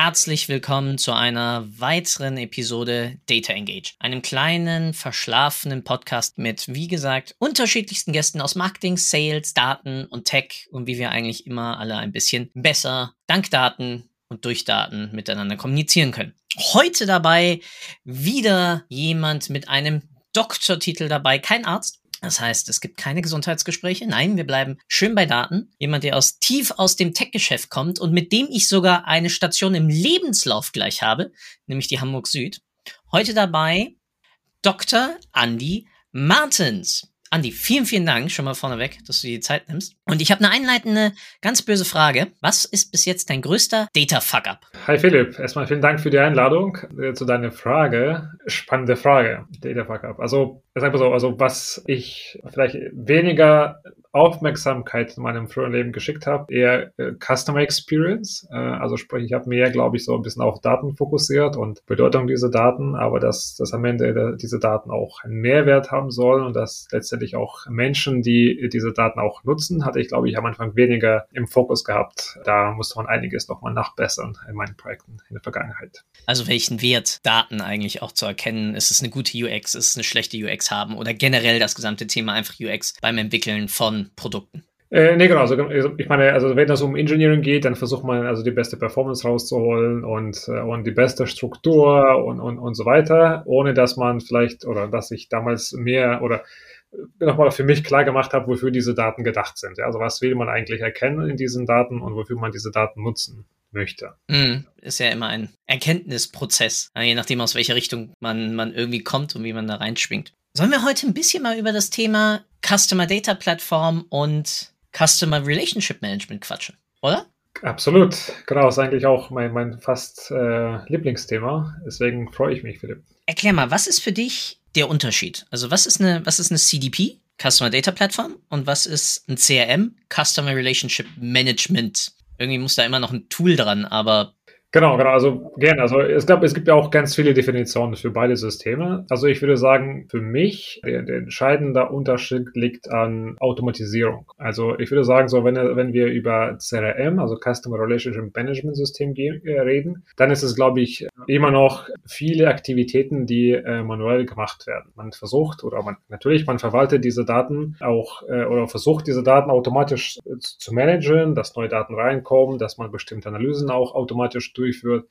Herzlich willkommen zu einer weiteren Episode Data Engage, einem kleinen, verschlafenen Podcast mit, wie gesagt, unterschiedlichsten Gästen aus Marketing, Sales, Daten und Tech und wie wir eigentlich immer alle ein bisschen besser dank Daten und durch Daten miteinander kommunizieren können. Heute dabei wieder jemand mit einem Doktortitel dabei, kein Arzt, das heißt, es gibt keine Gesundheitsgespräche. Nein, wir bleiben schön bei Daten. Jemand, der aus tief aus dem Tech-Geschäft kommt und mit dem ich sogar eine Station im Lebenslauf gleich habe, nämlich die Hamburg Süd. Heute dabei Dr. Andy Martens. Andi, vielen, vielen Dank schon mal vorneweg, dass du dir die Zeit nimmst. Und ich habe eine einleitende, ganz böse Frage. Was ist bis jetzt dein größter Data-Fuck-Up? Hi Philipp, erstmal vielen Dank für die Einladung äh, zu deiner Frage. Spannende Frage, Data-Fuck-Up. Also, sag mal so, also was ich vielleicht weniger Aufmerksamkeit in meinem früheren Leben geschickt habe, eher äh, Customer Experience. Äh, also sprich, ich habe mehr, glaube ich, so ein bisschen auf Daten fokussiert und Bedeutung dieser Daten, aber dass, dass am Ende diese Daten auch einen Mehrwert haben sollen und dass letztendlich auch Menschen, die diese Daten auch nutzen, hatte ich, glaube ich, am Anfang weniger im Fokus gehabt. Da musste man einiges nochmal nachbessern in meinen Projekten in der Vergangenheit. Also welchen Wert Daten eigentlich auch zu erkennen? Ist es eine gute UX, ist es eine schlechte UX haben oder generell das gesamte Thema einfach UX beim Entwickeln von Produkten. Äh, nee, genau. Also, ich meine, also wenn es um Engineering geht, dann versucht man also die beste Performance rauszuholen und, äh, und die beste Struktur und, und, und so weiter, ohne dass man vielleicht oder dass ich damals mehr oder nochmal für mich klar gemacht habe, wofür diese Daten gedacht sind. Ja, also was will man eigentlich erkennen in diesen Daten und wofür man diese Daten nutzen möchte. Mm, ist ja immer ein Erkenntnisprozess, je nachdem aus welcher Richtung man, man irgendwie kommt und wie man da reinschwingt. Sollen wir heute ein bisschen mal über das Thema Customer Data Plattform und Customer Relationship Management quatschen, oder? Absolut. Genau, ist eigentlich auch mein, mein fast äh, Lieblingsthema. Deswegen freue ich mich, Philipp. Erklär mal, was ist für dich der Unterschied? Also, was ist eine, was ist eine CDP, Customer Data Plattform, und was ist ein CRM, Customer Relationship Management? Irgendwie muss da immer noch ein Tool dran, aber Genau, genau, also gerne. Also es gab, es gibt ja auch ganz viele Definitionen für beide Systeme. Also ich würde sagen, für mich der, der entscheidende Unterschied liegt an Automatisierung. Also ich würde sagen, so wenn, wenn wir über CRM, also Customer Relationship Management System äh, reden, dann ist es, glaube ich, immer noch viele Aktivitäten, die äh, manuell gemacht werden. Man versucht oder man natürlich, man verwaltet diese Daten auch äh, oder versucht diese Daten automatisch äh, zu managen, dass neue Daten reinkommen, dass man bestimmte Analysen auch automatisch durchführt.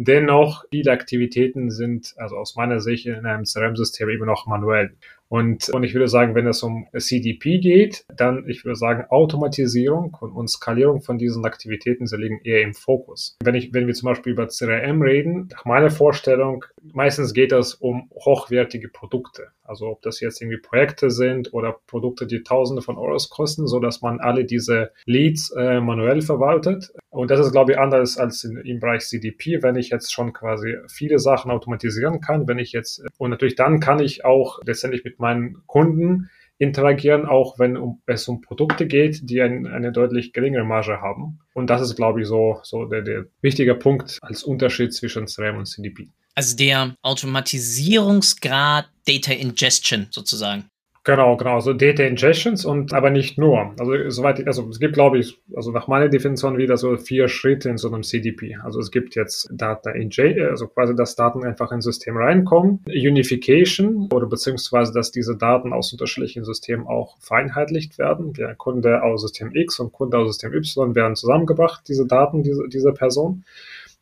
Dennoch, viele Aktivitäten sind, also aus meiner Sicht, in einem CRM-System immer noch manuell. Und, und ich würde sagen, wenn es um CDP geht, dann, ich würde sagen, Automatisierung und, Skalierung von diesen Aktivitäten, sie liegen eher im Fokus. Wenn ich, wenn wir zum Beispiel über CRM reden, nach meiner Vorstellung, meistens geht es um hochwertige Produkte. Also ob das jetzt irgendwie Projekte sind oder Produkte, die Tausende von Euros kosten, so dass man alle diese Leads äh, manuell verwaltet. Und das ist, glaube ich, anders als in, im Bereich CDP, wenn ich jetzt schon quasi viele Sachen automatisieren kann, wenn ich jetzt, und natürlich dann kann ich auch letztendlich mit meinen Kunden interagieren, auch wenn um, es um Produkte geht, die ein, eine deutlich geringere Marge haben. Und das ist, glaube ich, so, so der, der wichtige Punkt als Unterschied zwischen CRM und CDP. Also der Automatisierungsgrad Data Ingestion sozusagen. Genau, genau. Also Data Ingestions und aber nicht nur. Also soweit, also es gibt, glaube ich, also nach meiner Definition wieder so vier Schritte in so einem CDP. Also es gibt jetzt Data Ingestion, also quasi, dass Daten einfach ins System reinkommen, Unification oder beziehungsweise, dass diese Daten aus unterschiedlichen Systemen auch vereinheitlicht werden. Der Kunde aus System X und Kunde aus System Y werden zusammengebracht, diese Daten dieser, dieser Person.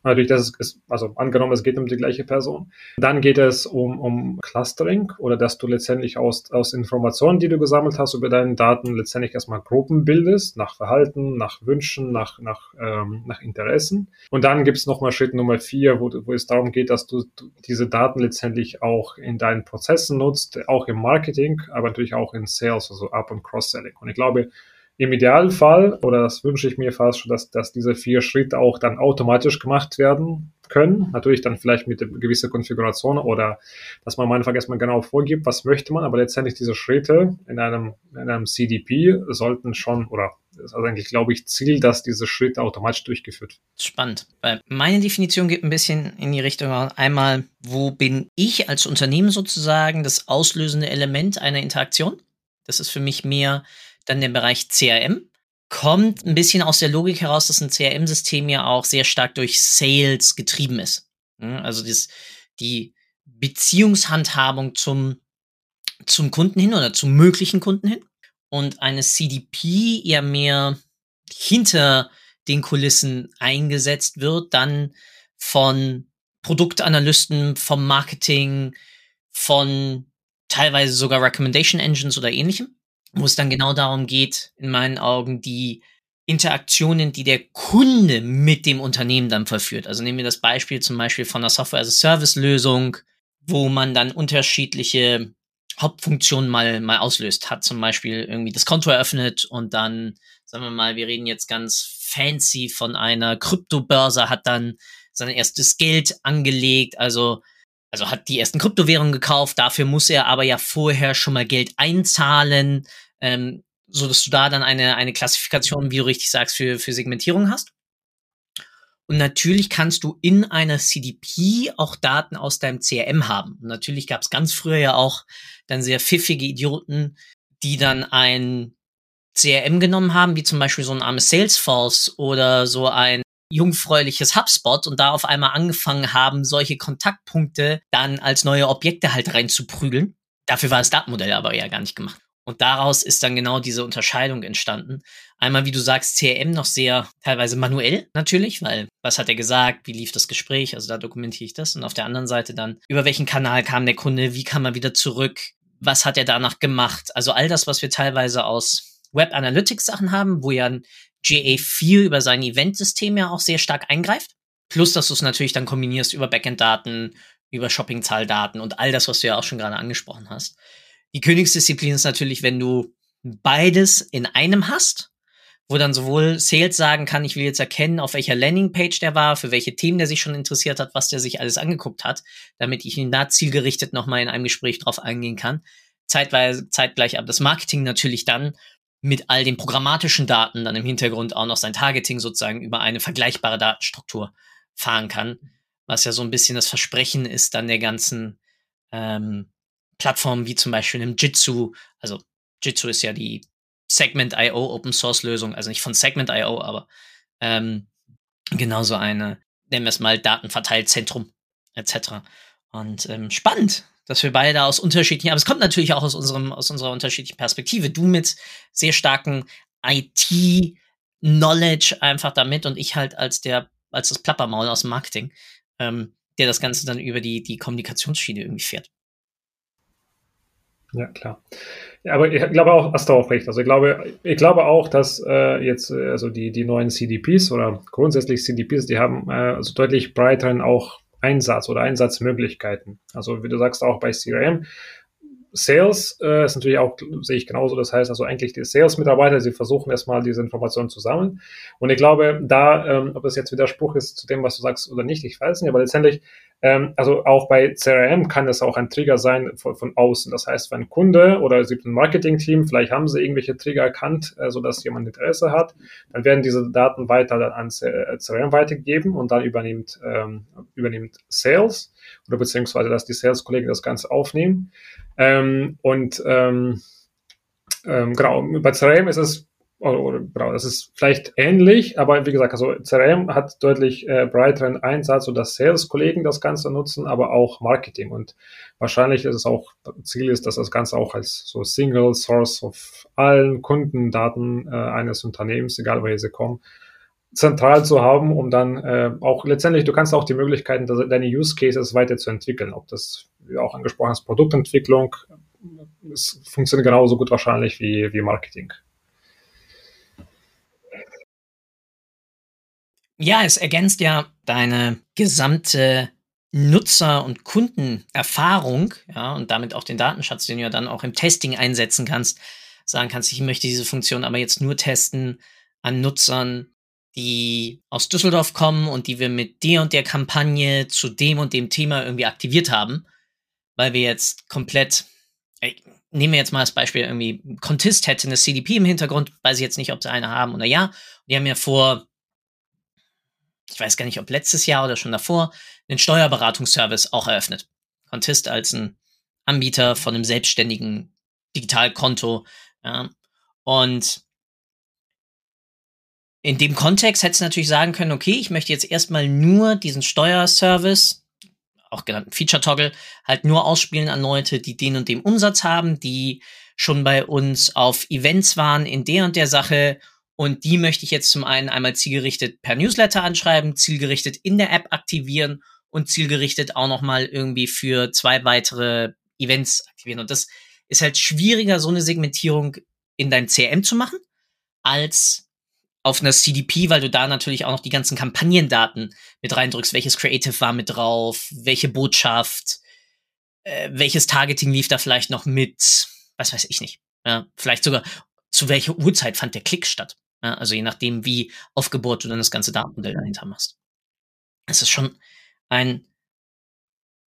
Natürlich, das ist, also angenommen, es geht um die gleiche Person. Dann geht es um, um Clustering oder dass du letztendlich aus, aus Informationen, die du gesammelt hast über deine Daten, letztendlich erstmal Gruppen bildest, nach Verhalten, nach Wünschen, nach, nach, ähm, nach Interessen. Und dann gibt es nochmal Schritt Nummer vier, wo, wo es darum geht, dass du diese Daten letztendlich auch in deinen Prozessen nutzt, auch im Marketing, aber natürlich auch in Sales, also Up- und Cross-Selling. Und ich glaube, im Idealfall, oder das wünsche ich mir fast schon, dass, dass diese vier Schritte auch dann automatisch gemacht werden können. Natürlich dann vielleicht mit gewisser Konfiguration oder dass man am Anfang erstmal genau vorgibt, was möchte man, aber letztendlich diese Schritte in einem, in einem CDP sollten schon, oder ist also eigentlich, glaube ich, Ziel, dass diese Schritte automatisch durchgeführt Spannend, weil meine Definition geht ein bisschen in die Richtung einmal, wo bin ich als Unternehmen sozusagen das auslösende Element einer Interaktion? Das ist für mich mehr dann der Bereich CRM. Kommt ein bisschen aus der Logik heraus, dass ein CRM-System ja auch sehr stark durch Sales getrieben ist. Also das, die Beziehungshandhabung zum, zum Kunden hin oder zum möglichen Kunden hin. Und eine CDP ja mehr hinter den Kulissen eingesetzt wird, dann von Produktanalysten, vom Marketing, von teilweise sogar Recommendation Engines oder ähnlichem wo es dann genau darum geht, in meinen Augen, die Interaktionen, die der Kunde mit dem Unternehmen dann verführt. Also nehmen wir das Beispiel zum Beispiel von einer Software-as-a-Service-Lösung, wo man dann unterschiedliche Hauptfunktionen mal, mal auslöst. Hat zum Beispiel irgendwie das Konto eröffnet und dann, sagen wir mal, wir reden jetzt ganz fancy von einer Kryptobörse, hat dann sein erstes Geld angelegt, also also hat die ersten Kryptowährungen gekauft, dafür muss er aber ja vorher schon mal Geld einzahlen, ähm, so dass du da dann eine, eine Klassifikation, wie du richtig sagst, für, für Segmentierung hast. Und natürlich kannst du in einer CDP auch Daten aus deinem CRM haben. Und natürlich gab es ganz früher ja auch dann sehr pfiffige Idioten, die dann ein CRM genommen haben, wie zum Beispiel so ein armes Salesforce oder so ein jungfräuliches HubSpot und da auf einmal angefangen haben, solche Kontaktpunkte dann als neue Objekte halt reinzuprügeln. Dafür war das Datenmodell aber ja gar nicht gemacht. Und daraus ist dann genau diese Unterscheidung entstanden. Einmal, wie du sagst, CRM noch sehr teilweise manuell natürlich, weil was hat er gesagt, wie lief das Gespräch, also da dokumentiere ich das. Und auf der anderen Seite dann, über welchen Kanal kam der Kunde, wie kam er wieder zurück, was hat er danach gemacht. Also all das, was wir teilweise aus Web Analytics Sachen haben, wo ja ein GA4 über sein Event-System ja auch sehr stark eingreift. Plus, dass du es natürlich dann kombinierst über Backend-Daten, über Shopping-Zahldaten und all das, was du ja auch schon gerade angesprochen hast. Die Königsdisziplin ist natürlich, wenn du beides in einem hast, wo dann sowohl Sales sagen kann, ich will jetzt erkennen, auf welcher Landingpage der war, für welche Themen der sich schon interessiert hat, was der sich alles angeguckt hat, damit ich ihn da zielgerichtet nochmal in einem Gespräch drauf eingehen kann. Zeitweise, zeitgleich aber das Marketing natürlich dann mit all den programmatischen Daten dann im Hintergrund auch noch sein Targeting sozusagen über eine vergleichbare Datenstruktur fahren kann, was ja so ein bisschen das Versprechen ist dann der ganzen ähm, Plattformen wie zum Beispiel im Jitsu. Also Jitsu ist ja die Segment.io Open Source Lösung, also nicht von Segment.io, aber ähm, genauso eine, nennen wir es mal Datenverteilzentrum etc. Und ähm, spannend, dass wir beide aus unterschiedlichen, aber es kommt natürlich auch aus unserem, aus unserer unterschiedlichen Perspektive. Du mit sehr starken IT-Knowledge einfach damit und ich halt als der, als das Plappermaul aus dem Marketing, ähm, der das Ganze dann über die, die Kommunikationsschiene irgendwie fährt. Ja, klar. Aber ich glaube auch, hast du auch recht. Also ich glaube, ich glaube auch, dass äh, jetzt also die, die neuen CDPs oder grundsätzlich CDPs, die haben äh, also deutlich breiteren auch Einsatz oder Einsatzmöglichkeiten. Also wie du sagst, auch bei CRM. Sales äh, ist natürlich auch, sehe ich genauso, das heißt also eigentlich die Sales-Mitarbeiter, sie versuchen erstmal diese Informationen zu sammeln. Und ich glaube, da, ähm, ob das jetzt Widerspruch ist zu dem, was du sagst oder nicht, ich weiß nicht, aber letztendlich ähm, also auch bei CRM kann es auch ein Trigger sein von, von außen. Das heißt, wenn ein Kunde oder es gibt ein Marketing-Team, vielleicht haben sie irgendwelche Trigger erkannt, äh, sodass jemand Interesse hat, dann werden diese Daten weiter dann an CRM weitergegeben und dann übernimmt, ähm, übernimmt Sales oder beziehungsweise, dass die Sales-Kollegen das Ganze aufnehmen. Ähm, und ähm, ähm, genau, bei CRM ist es oder, genau, das ist vielleicht ähnlich, aber wie gesagt, also CRM hat deutlich äh, breiteren Einsatz, sodass Sales-Kollegen das Ganze nutzen, aber auch Marketing. Und wahrscheinlich ist es auch, Ziel ist, dass das Ganze auch als so Single Source of allen Kundendaten äh, eines Unternehmens, egal woher sie kommen, zentral zu haben, um dann äh, auch letztendlich, du kannst auch die Möglichkeiten, deine Use Cases weiterzuentwickeln, ob das, wie auch angesprochen hast, Produktentwicklung, es funktioniert genauso gut wahrscheinlich wie, wie Marketing. Ja, es ergänzt ja deine gesamte Nutzer- und Kundenerfahrung, ja, und damit auch den Datenschatz, den du ja dann auch im Testing einsetzen kannst, sagen kannst, ich möchte diese Funktion aber jetzt nur testen an Nutzern, die aus Düsseldorf kommen und die wir mit der und der Kampagne zu dem und dem Thema irgendwie aktiviert haben, weil wir jetzt komplett, nehmen wir jetzt mal das Beispiel irgendwie, Contist hätte eine CDP im Hintergrund, weiß ich jetzt nicht, ob sie eine haben oder ja. Die haben ja vor, ich weiß gar nicht, ob letztes Jahr oder schon davor, einen Steuerberatungsservice auch eröffnet. Contist als ein Anbieter von einem selbstständigen Digitalkonto. Ja. Und in dem Kontext hättest du natürlich sagen können, okay, ich möchte jetzt erstmal nur diesen Steuerservice, auch genannten Feature Toggle, halt nur ausspielen an Leute, die den und dem Umsatz haben, die schon bei uns auf Events waren in der und der Sache und die möchte ich jetzt zum einen einmal zielgerichtet per Newsletter anschreiben, zielgerichtet in der App aktivieren und zielgerichtet auch nochmal irgendwie für zwei weitere Events aktivieren. Und das ist halt schwieriger, so eine Segmentierung in deinem CRM zu machen, als auf einer CDP, weil du da natürlich auch noch die ganzen Kampagnendaten mit reindrückst. Welches Creative war mit drauf? Welche Botschaft? Äh, welches Targeting lief da vielleicht noch mit? Was weiß ich nicht. Ja, vielleicht sogar zu welcher Uhrzeit fand der Klick statt? Ja, also je nachdem, wie aufgebohrt du dann das ganze Datenmodell dahinter machst. Es ist schon ein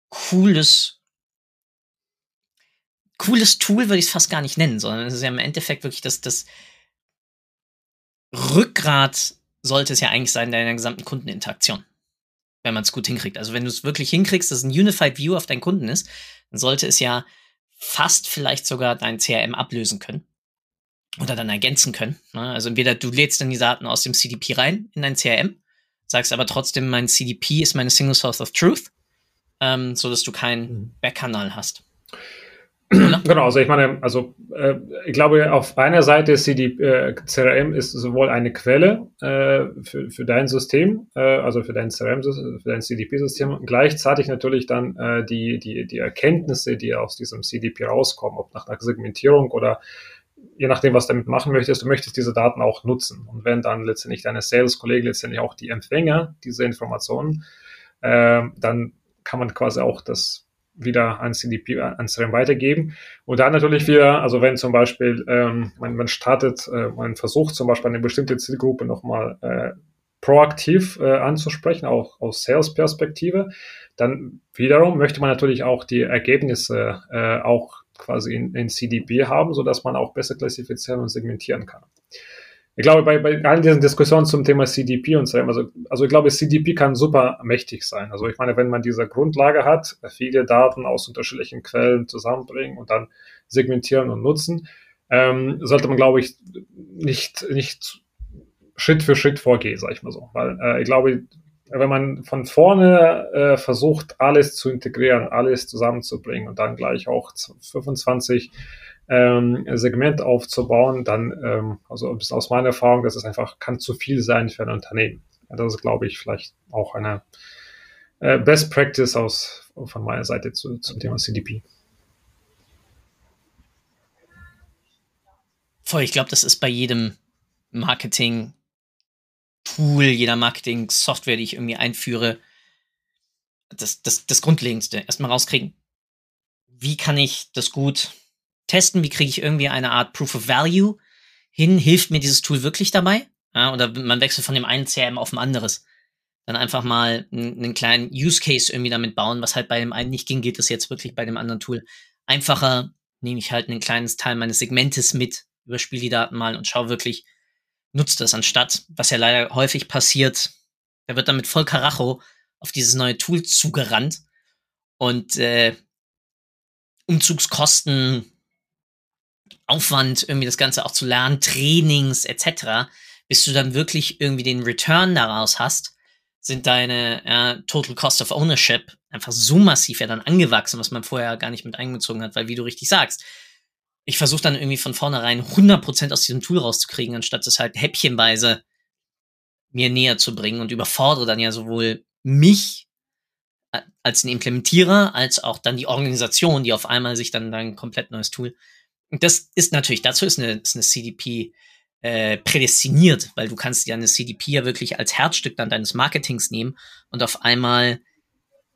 cooles, cooles Tool, würde ich es fast gar nicht nennen, sondern es ist ja im Endeffekt wirklich das, das Rückgrat sollte es ja eigentlich sein deiner gesamten Kundeninteraktion. Wenn man es gut hinkriegt. Also wenn du es wirklich hinkriegst, dass ein Unified View auf deinen Kunden ist, dann sollte es ja fast vielleicht sogar dein CRM ablösen können. Oder dann ergänzen können. Ne? Also entweder du lädst dann die Daten aus dem CDP rein in dein CRM, sagst aber trotzdem, mein CDP ist meine Single Source of Truth, ähm, so dass du keinen mhm. Backkanal hast. Genau, also ich meine, also äh, ich glaube, auf einer Seite ist die äh, CRM ist sowohl eine Quelle äh, für, für dein System, äh, also für dein CRM, für dein CDP-System, gleichzeitig natürlich dann äh, die, die, die Erkenntnisse, die aus diesem CDP rauskommen, ob nach einer Segmentierung oder je nachdem, was du damit machen möchtest, du möchtest diese Daten auch nutzen. Und wenn dann letztendlich deine Sales-Kollegen letztendlich auch die Empfänger dieser Informationen, äh, dann kann man quasi auch das wieder an CDP, an CRM weitergeben. Und dann natürlich wieder, also wenn zum Beispiel ähm, man, man startet, äh, man versucht zum Beispiel eine bestimmte Zielgruppe nochmal äh, proaktiv äh, anzusprechen, auch aus Sales-Perspektive, dann wiederum möchte man natürlich auch die Ergebnisse äh, auch quasi in, in CDP haben, so dass man auch besser klassifizieren und segmentieren kann ich glaube, bei, bei all diesen Diskussionen zum Thema CDP und so, also, also ich glaube, CDP kann super mächtig sein. Also ich meine, wenn man diese Grundlage hat, viele Daten aus unterschiedlichen Quellen zusammenbringen und dann segmentieren und nutzen, ähm, sollte man, glaube ich, nicht, nicht Schritt für Schritt vorgehen, sag ich mal so. Weil äh, ich glaube, wenn man von vorne äh, versucht, alles zu integrieren, alles zusammenzubringen und dann gleich auch 25 ähm, Segment aufzubauen, dann, ähm, also aus meiner Erfahrung, das ist einfach, kann zu viel sein für ein Unternehmen. Das ist, glaube ich, vielleicht auch eine äh, Best Practice aus, von meiner Seite zu, zum Thema CDP. Voll, ich glaube, das ist bei jedem Marketing-Tool, jeder Marketing-Software, die ich irgendwie einführe, das, das, das Grundlegendste. Erstmal rauskriegen, wie kann ich das gut testen, wie kriege ich irgendwie eine Art Proof of Value hin, hilft mir dieses Tool wirklich dabei? Ja, oder man wechselt von dem einen CRM auf ein anderes. Dann einfach mal einen kleinen Use Case irgendwie damit bauen, was halt bei dem einen nicht ging, geht es jetzt wirklich bei dem anderen Tool einfacher. Nehme ich halt ein kleines Teil meines Segmentes mit, überspiele die Daten mal und schaue wirklich, nutzt das anstatt, was ja leider häufig passiert, da wird damit voll Karacho auf dieses neue Tool zugerannt und äh, Umzugskosten Aufwand, irgendwie das Ganze auch zu lernen, Trainings etc., bis du dann wirklich irgendwie den Return daraus hast, sind deine äh, Total Cost of Ownership einfach so massiv ja dann angewachsen, was man vorher gar nicht mit eingezogen hat, weil wie du richtig sagst, ich versuche dann irgendwie von vornherein 100% aus diesem Tool rauszukriegen, anstatt es halt häppchenweise mir näher zu bringen und überfordere dann ja sowohl mich als den Implementierer, als auch dann die Organisation, die auf einmal sich dann ein komplett neues Tool. Das ist natürlich, dazu ist eine, ist eine CDP äh, prädestiniert, weil du kannst ja eine CDP ja wirklich als Herzstück dann deines Marketings nehmen und auf einmal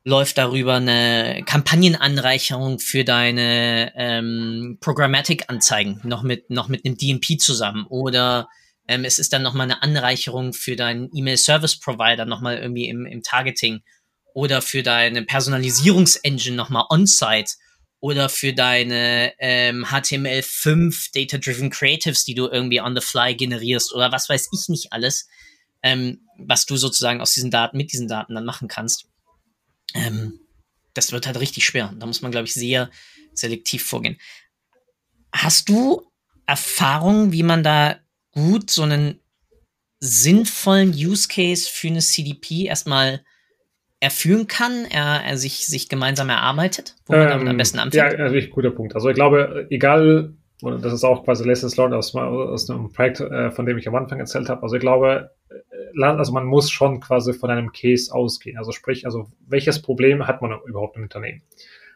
läuft darüber eine Kampagnenanreicherung für deine ähm, Programmatic-Anzeigen noch mit, noch mit einem DMP zusammen. Oder ähm, es ist dann nochmal eine Anreicherung für deinen E-Mail-Service-Provider nochmal irgendwie im, im Targeting. Oder für deine Personalisierungsengine nochmal on-site. Oder für deine ähm, HTML5 Data-Driven Creatives, die du irgendwie on the fly generierst oder was weiß ich nicht alles, ähm, was du sozusagen aus diesen Daten, mit diesen Daten dann machen kannst ähm, das wird halt richtig schwer. Da muss man, glaube ich, sehr selektiv vorgehen. Hast du Erfahrung, wie man da gut so einen sinnvollen Use Case für eine CDP erstmal erfüllen kann, er, er sich, sich gemeinsam erarbeitet, wo man damit am ähm, besten anfängt? Ja, natürlich guter Punkt. Also ich glaube, egal, das ist auch quasi Lessons Learned aus, aus einem Projekt, äh, von dem ich am Anfang erzählt habe. Also ich glaube, also man muss schon quasi von einem Case ausgehen. Also sprich, also welches Problem hat man überhaupt im Unternehmen?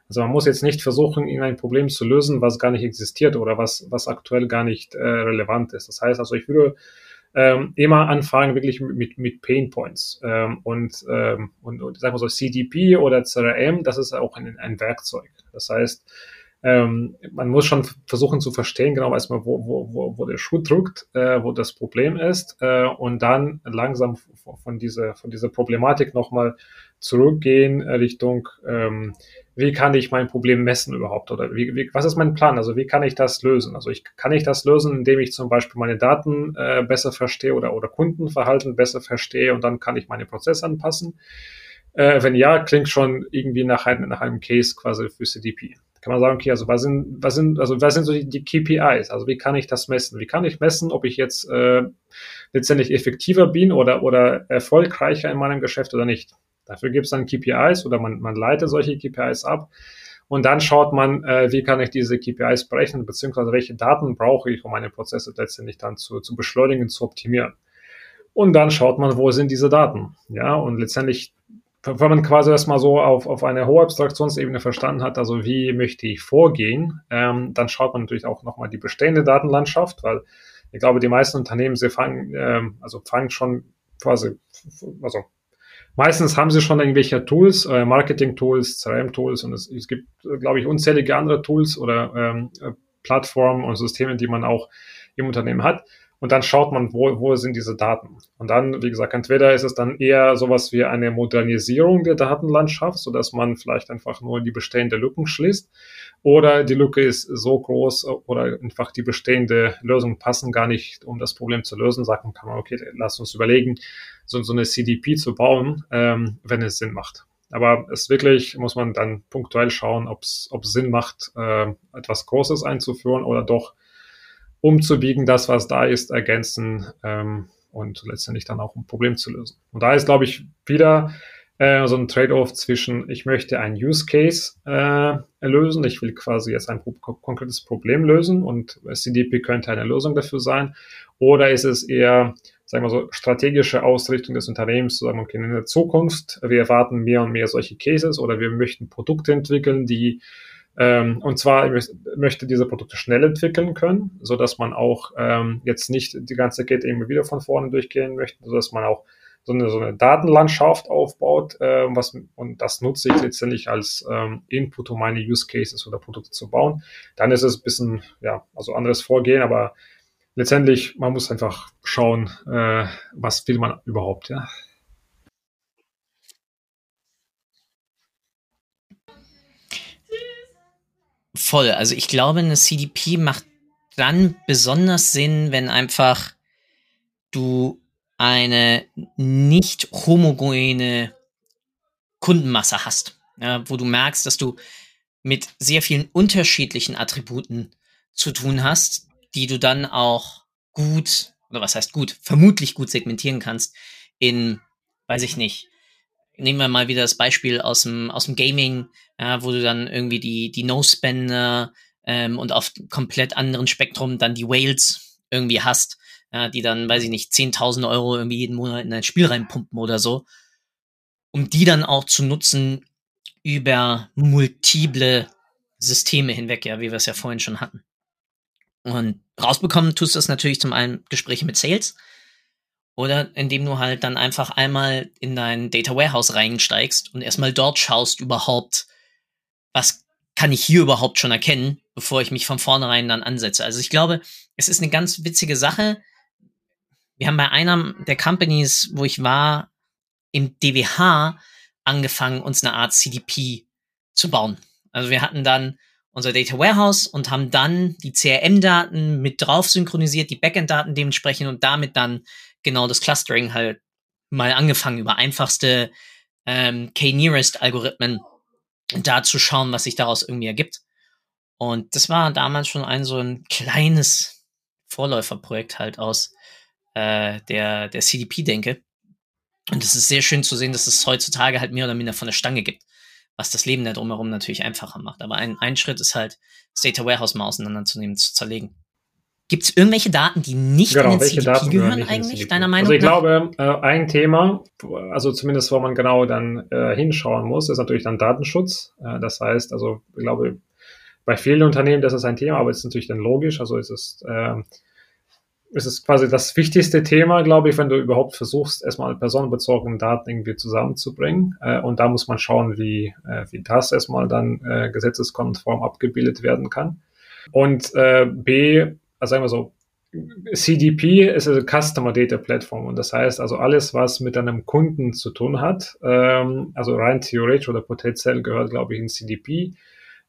Also man muss jetzt nicht versuchen, irgendein Problem zu lösen, was gar nicht existiert oder was, was aktuell gar nicht äh, relevant ist. Das heißt also, ich würde ähm, immer anfangen wirklich mit, mit Pain Points ähm, und, ähm, und, und sagen wir so CDP oder CRM, das ist auch ein, ein Werkzeug. Das heißt, ähm, man muss schon versuchen zu verstehen, genau erstmal, wo, wo, wo, wo der Schuh drückt, äh, wo das Problem ist äh, und dann langsam von dieser, von dieser Problematik nochmal zurückgehen Richtung, ähm, wie kann ich mein Problem messen überhaupt oder wie, wie, was ist mein Plan? Also wie kann ich das lösen? Also ich kann ich das lösen, indem ich zum Beispiel meine Daten äh, besser verstehe oder, oder Kundenverhalten besser verstehe und dann kann ich meine Prozesse anpassen. Äh, wenn ja, klingt schon irgendwie nach, ein, nach einem Case quasi für CDP kann man sagen, okay, also was sind, was sind, also was sind so die, die KPIs? Also wie kann ich das messen? Wie kann ich messen, ob ich jetzt äh, letztendlich effektiver bin oder, oder erfolgreicher in meinem Geschäft oder nicht? Dafür gibt es dann KPIs oder man, man leitet solche KPIs ab. Und dann schaut man, äh, wie kann ich diese KPIs berechnen, beziehungsweise welche Daten brauche ich, um meine Prozesse letztendlich dann zu, zu beschleunigen, zu optimieren. Und dann schaut man, wo sind diese Daten? Ja, und letztendlich wenn man quasi erstmal so auf, auf eine hohe Abstraktionsebene verstanden hat, also wie möchte ich vorgehen, ähm, dann schaut man natürlich auch nochmal die bestehende Datenlandschaft, weil ich glaube, die meisten Unternehmen, sie fangen, ähm, also fangen schon quasi, also meistens haben sie schon irgendwelche Tools, äh, Marketing-Tools, CRM-Tools und es, es gibt, glaube ich, unzählige andere Tools oder ähm, äh, Plattformen und Systeme, die man auch im Unternehmen hat. Und dann schaut man, wo, wo sind diese Daten. Und dann, wie gesagt, entweder ist es dann eher sowas wie eine Modernisierung der Datenlandschaft, so dass man vielleicht einfach nur die bestehende Lücken schließt. Oder die Lücke ist so groß oder einfach die bestehende Lösung passen gar nicht, um das Problem zu lösen. Sagen kann man, okay, lass uns überlegen, so, so eine CDP zu bauen, ähm, wenn es Sinn macht. Aber es wirklich muss man dann punktuell schauen, ob es Sinn macht, äh, etwas Großes einzuführen oder doch umzubiegen, das, was da ist, ergänzen ähm, und letztendlich dann auch ein Problem zu lösen. Und da ist, glaube ich, wieder äh, so ein Trade-off zwischen, ich möchte ein Use Case äh, lösen, ich will quasi jetzt ein konkretes Problem lösen und CDP könnte eine Lösung dafür sein, oder ist es eher, sagen wir so, strategische Ausrichtung des Unternehmens, zu sagen, okay, in der Zukunft, wir erwarten mehr und mehr solche Cases oder wir möchten Produkte entwickeln, die ähm, und zwar möchte diese Produkte schnell entwickeln können, so dass man auch ähm, jetzt nicht die ganze Kette immer wieder von vorne durchgehen möchte, so dass man auch so eine, so eine Datenlandschaft aufbaut, äh, was, und das nutze ich letztendlich als ähm, Input, um meine Use Cases oder Produkte zu bauen. Dann ist es ein bisschen, ja, also anderes Vorgehen, aber letztendlich, man muss einfach schauen, äh, was will man überhaupt, ja. Voll. Also ich glaube, eine CDP macht dann besonders Sinn, wenn einfach du eine nicht homogene Kundenmasse hast, ja, wo du merkst, dass du mit sehr vielen unterschiedlichen Attributen zu tun hast, die du dann auch gut, oder was heißt gut, vermutlich gut segmentieren kannst in, weiß ich nicht, nehmen wir mal wieder das Beispiel aus dem, aus dem Gaming, ja, wo du dann irgendwie die, die No-Spender ähm, und auf komplett anderen Spektrum dann die Whales irgendwie hast, ja, die dann, weiß ich nicht, 10.000 Euro irgendwie jeden Monat in ein Spiel reinpumpen oder so, um die dann auch zu nutzen über multiple Systeme hinweg, ja, wie wir es ja vorhin schon hatten. Und rausbekommen tust du das natürlich zum einen Gespräche mit Sales Oder indem du halt dann einfach einmal in dein Data Warehouse reinsteigst und erstmal dort schaust überhaupt, was kann ich hier überhaupt schon erkennen, bevor ich mich von vornherein dann ansetze. Also ich glaube, es ist eine ganz witzige Sache. Wir haben bei einer der Companies, wo ich war, im DWH angefangen, uns eine Art CDP zu bauen. Also wir hatten dann unser Data Warehouse und haben dann die CRM-Daten mit drauf synchronisiert, die Backend-Daten dementsprechend und damit dann genau das Clustering halt mal angefangen über einfachste ähm, K-Nearest-Algorithmen da zu schauen, was sich daraus irgendwie ergibt. Und das war damals schon ein so ein kleines Vorläuferprojekt halt aus äh, der, der CDP-Denke. Und es ist sehr schön zu sehen, dass es heutzutage halt mehr oder minder von der Stange gibt, was das Leben da drumherum natürlich einfacher macht. Aber ein, ein Schritt ist halt, das Data Warehouse mal auseinanderzunehmen, zu zerlegen. Gibt es irgendwelche Daten, die nicht genau, in den CDP Daten gehören eigentlich, deiner Meinung nach? Also ich nach? glaube, äh, ein Thema, also zumindest wo man genau dann äh, hinschauen muss, ist natürlich dann Datenschutz. Äh, das heißt, also ich glaube, bei vielen Unternehmen, das ist ein Thema, aber es ist natürlich dann logisch. Also es ist, äh, es ist quasi das wichtigste Thema, glaube ich, wenn du überhaupt versuchst, erstmal personenbezogene Daten irgendwie zusammenzubringen. Äh, und da muss man schauen, wie, äh, wie das erstmal dann äh, gesetzeskonform abgebildet werden kann. Und B, also sagen wir so, CDP ist eine Customer Data Platform und das heißt also alles, was mit einem Kunden zu tun hat, ähm, also rein theoretisch oder potenziell gehört, glaube ich, in CDP.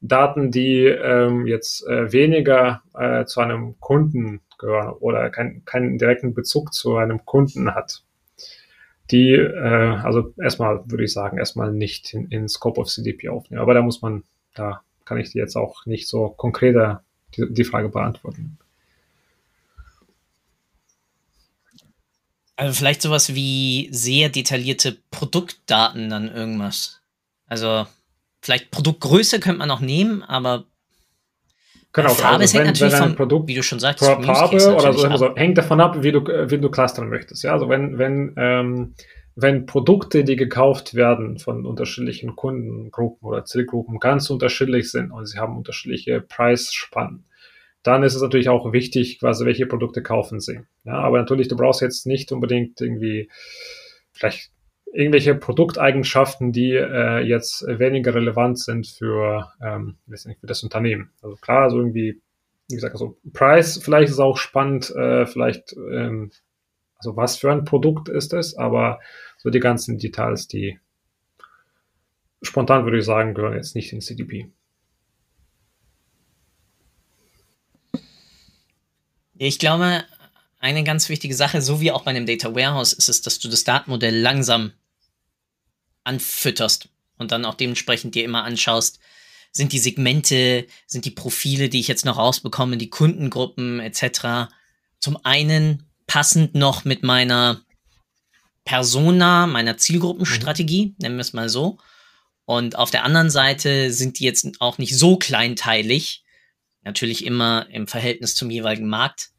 Daten, die ähm, jetzt äh, weniger äh, zu einem Kunden gehören oder kein, keinen direkten Bezug zu einem Kunden hat, die, äh, also erstmal würde ich sagen, erstmal nicht in, in Scope of CDP aufnehmen. Aber da muss man, da kann ich jetzt auch nicht so konkreter die, die Frage beantworten. Also vielleicht sowas wie sehr detaillierte Produktdaten dann irgendwas. Also vielleicht Produktgröße könnte man noch nehmen, aber Genau, Farbe also hängt natürlich wenn ein Produkt wie du schon sagst, Farbe oder so, also hängt davon ab, wie du, wie du clustern möchtest. Ja, also wenn, wenn, ähm, wenn Produkte, die gekauft werden von unterschiedlichen Kundengruppen oder Zielgruppen, ganz unterschiedlich sind und sie haben unterschiedliche Preisspannen, dann ist es natürlich auch wichtig, quasi welche Produkte kaufen sie. Ja, aber natürlich, du brauchst jetzt nicht unbedingt irgendwie vielleicht irgendwelche Produkteigenschaften, die äh, jetzt weniger relevant sind für, ähm, für das Unternehmen. Also klar, also irgendwie, wie gesagt, also Preis, vielleicht ist auch spannend, äh, vielleicht, ähm, also was für ein Produkt ist es, aber so die ganzen Details, die spontan würde ich sagen, gehören jetzt nicht in CDP. Ich glaube, eine ganz wichtige Sache, so wie auch bei einem Data Warehouse, ist es, dass du das Datenmodell langsam anfütterst und dann auch dementsprechend dir immer anschaust, sind die Segmente, sind die Profile, die ich jetzt noch rausbekomme, die Kundengruppen etc. Zum einen passend noch mit meiner Persona, meiner Zielgruppenstrategie, mhm. nennen wir es mal so. Und auf der anderen Seite sind die jetzt auch nicht so kleinteilig, natürlich immer im Verhältnis zum jeweiligen Markt,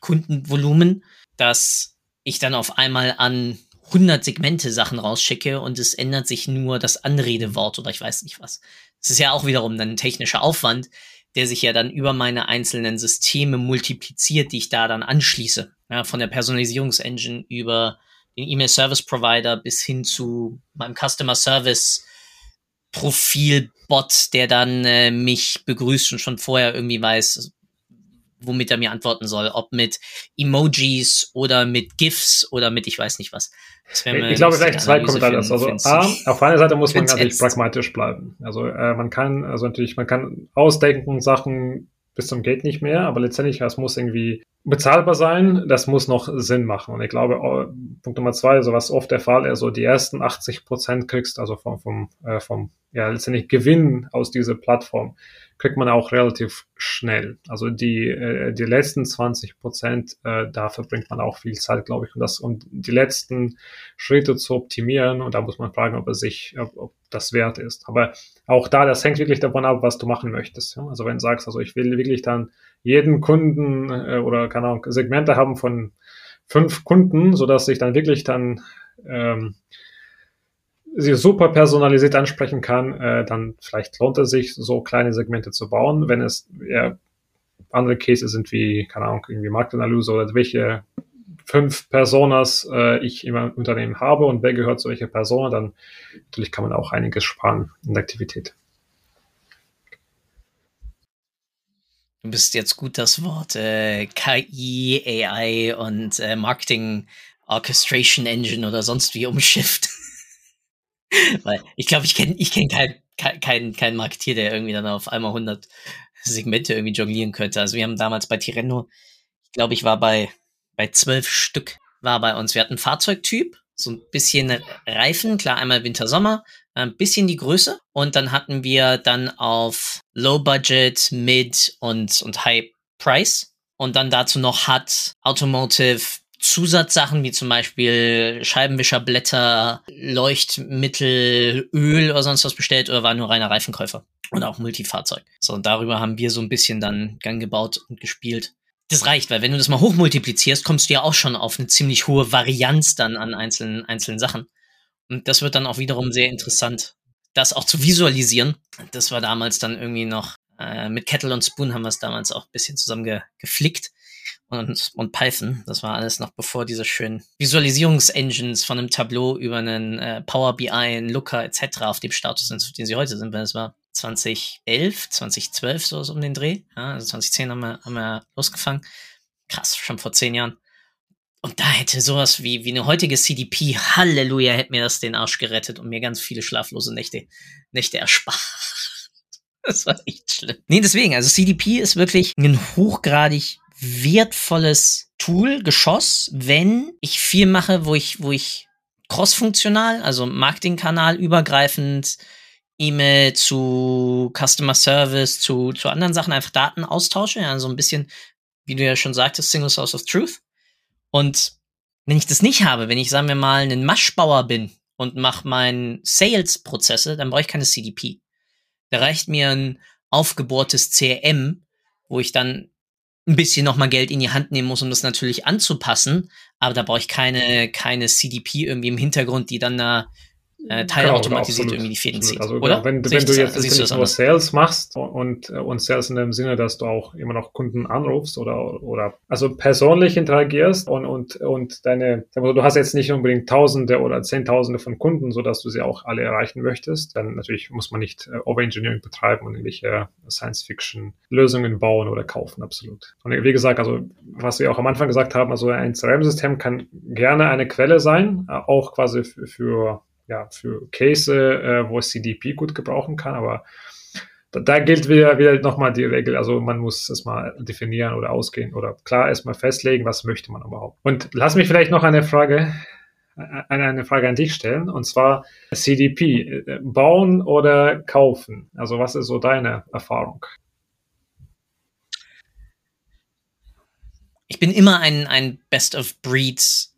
Kundenvolumen, dass ich dann auf einmal an 100 Segmente Sachen rausschicke und es ändert sich nur das Anredewort oder ich weiß nicht was. Das ist ja auch wiederum dann ein technischer Aufwand, der sich ja dann über meine einzelnen Systeme multipliziert, die ich da dann anschließe. Ja, von der Personalisierungsengine über den E-Mail Service Provider bis hin zu meinem Customer Service Profilbot, der dann äh, mich begrüßt und schon vorher irgendwie weiß, womit er mir antworten soll. Ob mit Emojis oder mit GIFs oder mit ich weiß nicht was. Ich glaube, vielleicht zwei Kommentare. Also A, auf einer Seite muss man natürlich pragmatisch bleiben. Also äh, man kann, also natürlich, man kann ausdenken Sachen bis zum Geht nicht mehr, aber letztendlich, es muss irgendwie bezahlbar sein, das muss noch Sinn machen. Und ich glaube, oh, Punkt Nummer zwei, so was oft der Fall ist, so die ersten 80 Prozent kriegst, also vom, vom, äh, vom ja, letztendlich Gewinn aus dieser Plattform, kriegt man auch relativ schnell. Also die, äh, die letzten 20 Prozent, äh, da verbringt man auch viel Zeit, glaube ich, um das, um die letzten Schritte zu optimieren. Und da muss man fragen, ob es sich, ob, ob das wert ist. Aber auch da, das hängt wirklich davon ab, was du machen möchtest. Ja? Also wenn du sagst, also ich will wirklich dann jeden Kunden äh, oder keine Ahnung, Segmente haben von fünf Kunden, so dass ich dann wirklich dann ähm, sie super personalisiert ansprechen kann, äh, dann vielleicht lohnt es sich, so kleine Segmente zu bauen. Wenn es eher andere Cases sind wie, keine Ahnung, irgendwie Marktanalyse oder welche fünf Personas äh, ich im Unternehmen habe und wer gehört zu welcher Person, dann natürlich kann man auch einiges sparen in der Aktivität. Du bist jetzt gut das Wort äh, KI, AI und äh, Marketing Orchestration Engine oder sonst wie umschifft. Weil ich glaube, ich kenne ich kenn keinen kein, kein Marketier, der irgendwie dann auf einmal 100 Segmente irgendwie jonglieren könnte. Also wir haben damals bei Tireno, ich glaube, ich war bei, bei zwölf Stück war bei uns. Wir hatten Fahrzeugtyp, so ein bisschen Reifen, klar, einmal Winter, Sommer, ein bisschen die Größe. Und dann hatten wir dann auf Low Budget, Mid und, und High Price. Und dann dazu noch hat Automotive Zusatzsachen wie zum Beispiel Scheibenwischerblätter, Leuchtmittel, Öl oder sonst was bestellt oder war nur reiner Reifenkäufer und auch Multifahrzeug. So, und darüber haben wir so ein bisschen dann Gang gebaut und gespielt. Das reicht, weil wenn du das mal hochmultiplizierst, kommst du ja auch schon auf eine ziemlich hohe Varianz dann an einzelnen, einzelnen Sachen. Und das wird dann auch wiederum sehr interessant, das auch zu visualisieren. Das war damals dann irgendwie noch, äh, mit Kettle und Spoon haben wir es damals auch ein bisschen zusammen ge geflickt und, und Python. Das war alles noch bevor diese schönen Visualisierungsengines von einem Tableau über einen äh, Power BI, einen Looker etc. auf dem Status sind, auf dem sie heute sind, weil es war 2011, 2012 so um den Dreh. Ja, also 2010 haben wir, haben wir losgefangen. Krass, schon vor zehn Jahren. Und da hätte sowas wie, wie eine heutige CDP, Halleluja, hätte mir das den Arsch gerettet und mir ganz viele schlaflose Nächte, Nächte erspart. Das war echt schlimm. Nee, deswegen, also CDP ist wirklich ein hochgradig wertvolles Tool, Geschoss, wenn ich viel mache, wo ich, wo ich crossfunktional, also Marketingkanal übergreifend, E-Mail zu Customer Service, zu, zu anderen Sachen einfach Daten austausche, ja, so ein bisschen, wie du ja schon sagtest, Single Source of Truth. Und wenn ich das nicht habe, wenn ich, sagen wir mal, ein Maschbauer bin und mache meinen Sales-Prozesse, dann brauche ich keine CDP. Da reicht mir ein aufgebohrtes CRM, wo ich dann ein bisschen nochmal Geld in die Hand nehmen muss, um das natürlich anzupassen. Aber da brauche ich keine, keine CDP irgendwie im Hintergrund, die dann da äh, teilautomatisiert genau, irgendwie die Fäden zieht. Also, oder? Wenn, wenn du jetzt nicht nur Sales machst und, und Sales in dem Sinne, dass du auch immer noch Kunden anrufst oder, oder also persönlich interagierst und, und, und deine, du hast jetzt nicht unbedingt Tausende oder Zehntausende von Kunden, so dass du sie auch alle erreichen möchtest, dann natürlich muss man nicht äh, Overengineering betreiben und irgendwelche Science-Fiction-Lösungen bauen oder kaufen, absolut. Und wie gesagt, also was wir auch am Anfang gesagt haben, also ein CRM-System kann gerne eine Quelle sein, äh, auch quasi für, für ja, für Case, äh, wo CDP gut gebrauchen kann, aber da, da gilt wieder, wieder nochmal die Regel. Also man muss es mal definieren oder ausgehen oder klar erstmal festlegen, was möchte man überhaupt. Und lass mich vielleicht noch eine Frage, eine, eine Frage an dich stellen, und zwar CDP, äh, bauen oder kaufen? Also was ist so deine Erfahrung? Ich bin immer ein, ein Best of Breeds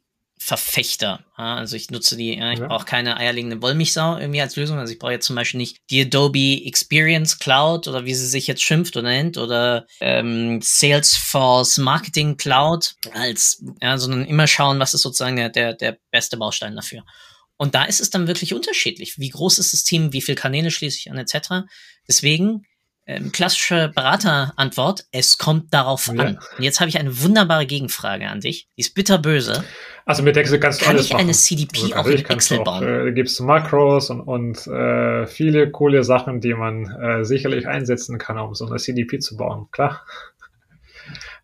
Verfechter. Ja, also ich nutze die, ja, ich ja. brauche keine eierlegende Wollmilchsau irgendwie als Lösung. Also ich brauche jetzt zum Beispiel nicht die Adobe Experience Cloud oder wie sie sich jetzt schimpft oder nennt oder ähm, Salesforce Marketing Cloud als, ja, sondern immer schauen, was ist sozusagen der, der, der beste Baustein dafür. Und da ist es dann wirklich unterschiedlich. Wie groß ist das Team, wie viele Kanäle schließe ich an, etc. Deswegen ähm, klassische Beraterantwort, es kommt darauf ja. an. Und jetzt habe ich eine wunderbare Gegenfrage an dich. Die ist bitterböse. Also mit Excel kannst du Kann alles ich eine CDP also auch in Excel bauen? Äh, da gibt es Makros und, und äh, viele coole Sachen, die man äh, sicherlich einsetzen kann, um so eine CDP zu bauen. Klar.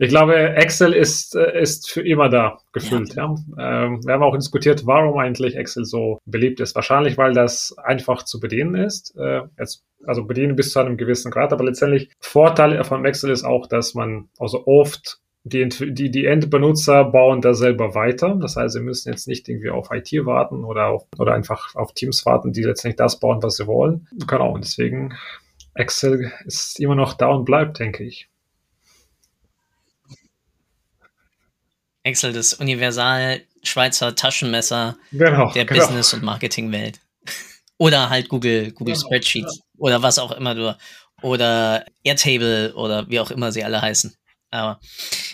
Ich glaube, Excel ist, äh, ist für immer da gefüllt. Ja. ja. Ähm, wir haben auch diskutiert, warum eigentlich Excel so beliebt ist. Wahrscheinlich, weil das einfach zu bedienen ist. Äh, jetzt, also bedienen bis zu einem gewissen Grad, aber letztendlich Vorteil von Excel ist auch, dass man also oft die, die, die Endbenutzer bauen da selber weiter. Das heißt, sie müssen jetzt nicht irgendwie auf IT warten oder, auf, oder einfach auf Teams warten, die letztendlich das bauen, was sie wollen. Genau, und deswegen Excel ist immer noch da und bleibt, denke ich. Excel, das universal Schweizer Taschenmesser genau, der genau. Business- und Marketingwelt. oder halt Google, Google genau, Spreadsheets ja. oder was auch immer du oder Airtable oder wie auch immer sie alle heißen. Aber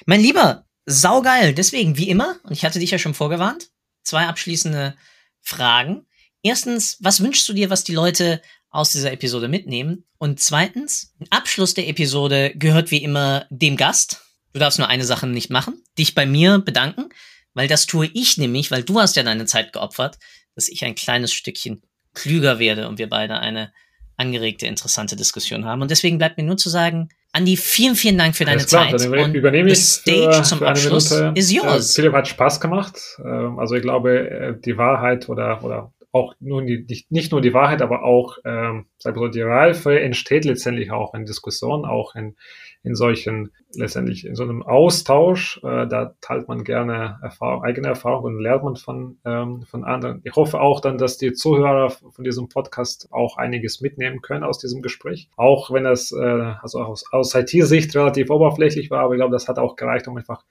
mein Lieber, saugeil. Deswegen, wie immer, und ich hatte dich ja schon vorgewarnt, zwei abschließende Fragen. Erstens, was wünschst du dir, was die Leute aus dieser Episode mitnehmen? Und zweitens, Abschluss der Episode gehört wie immer dem Gast. Du darfst nur eine Sache nicht machen, dich bei mir bedanken. weil das tue ich nämlich, weil du hast ja deine Zeit geopfert, dass ich ein kleines Stückchen klüger werde und wir beide eine angeregte, interessante Diskussion haben. Und deswegen bleibt mir nur zu sagen, Andi, vielen, vielen Dank für deine klar, Zeit. Dann übernehme ich Stage für, zum für Abschluss Minute. is yours. Philipp hat Spaß gemacht. Ähm, also ich glaube, äh, die Wahrheit oder, oder auch nur die, nicht nur die Wahrheit, aber auch, ähm, die Reife entsteht letztendlich auch in Diskussionen, auch in, in solchen, letztendlich in so einem Austausch. Äh, da teilt man gerne Erfahrung, eigene Erfahrungen und lernt man von, ähm, von anderen. Ich hoffe auch dann, dass die Zuhörer von diesem Podcast auch einiges mitnehmen können aus diesem Gespräch. Auch wenn es äh, also aus, aus IT-Sicht relativ oberflächlich war, aber ich glaube, das hat auch gereicht, um einfach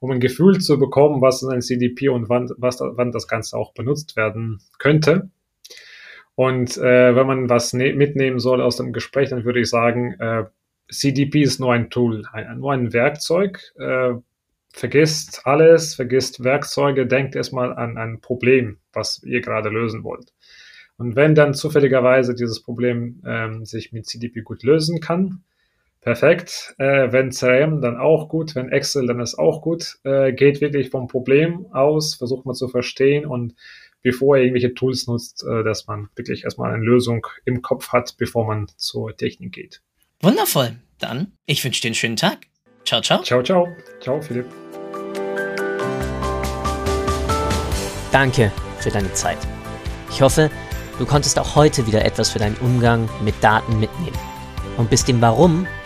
um ein Gefühl zu bekommen, was ein CDP und wann, was, wann das Ganze auch benutzt werden könnte. Und äh, wenn man was ne mitnehmen soll aus dem Gespräch, dann würde ich sagen, äh, CDP ist nur ein Tool, ein, nur ein Werkzeug. Äh, vergisst alles, vergisst Werkzeuge, denkt erstmal an ein Problem, was ihr gerade lösen wollt. Und wenn dann zufälligerweise dieses Problem ähm, sich mit CDP gut lösen kann, perfekt. Äh, wenn CRM, dann auch gut. Wenn Excel, dann ist auch gut. Äh, geht wirklich vom Problem aus, versucht man zu verstehen und bevor er irgendwelche Tools nutzt, äh, dass man wirklich erstmal eine Lösung im Kopf hat, bevor man zur Technik geht. Wundervoll. Dann, ich wünsche dir einen schönen Tag. Ciao, ciao. Ciao, ciao. Ciao, Philipp. Danke für deine Zeit. Ich hoffe, du konntest auch heute wieder etwas für deinen Umgang mit Daten mitnehmen und bist dem Warum